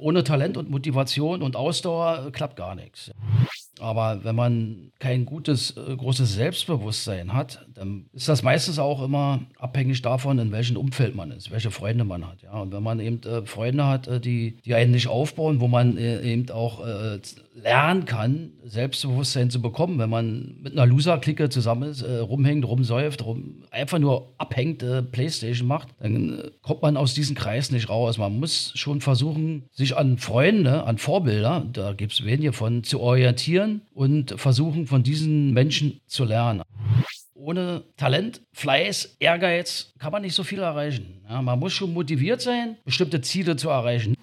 ohne Talent und Motivation und Ausdauer äh, klappt gar nichts. Aber wenn man kein gutes, äh, großes Selbstbewusstsein hat, dann ist das meistens auch immer abhängig davon, in welchem Umfeld man ist, welche Freunde man hat. Ja? Und wenn man eben äh, Freunde hat, äh, die, die einen nicht aufbauen, wo man äh, eben auch äh, lernen kann, Selbstbewusstsein zu bekommen, wenn man mit einer Loser-Clique zusammen ist, äh, rumhängt, rumsäuft, rum, einfach nur abhängt, Playstation macht, dann kommt man aus diesem Kreis nicht raus. Man muss schon versuchen, sich an Freunde, an Vorbilder, da gibt es wenige von, zu orientieren inspirieren und versuchen von diesen Menschen zu lernen. Ohne Talent, Fleiß, Ehrgeiz kann man nicht so viel erreichen. Ja, man muss schon motiviert sein, bestimmte Ziele zu erreichen.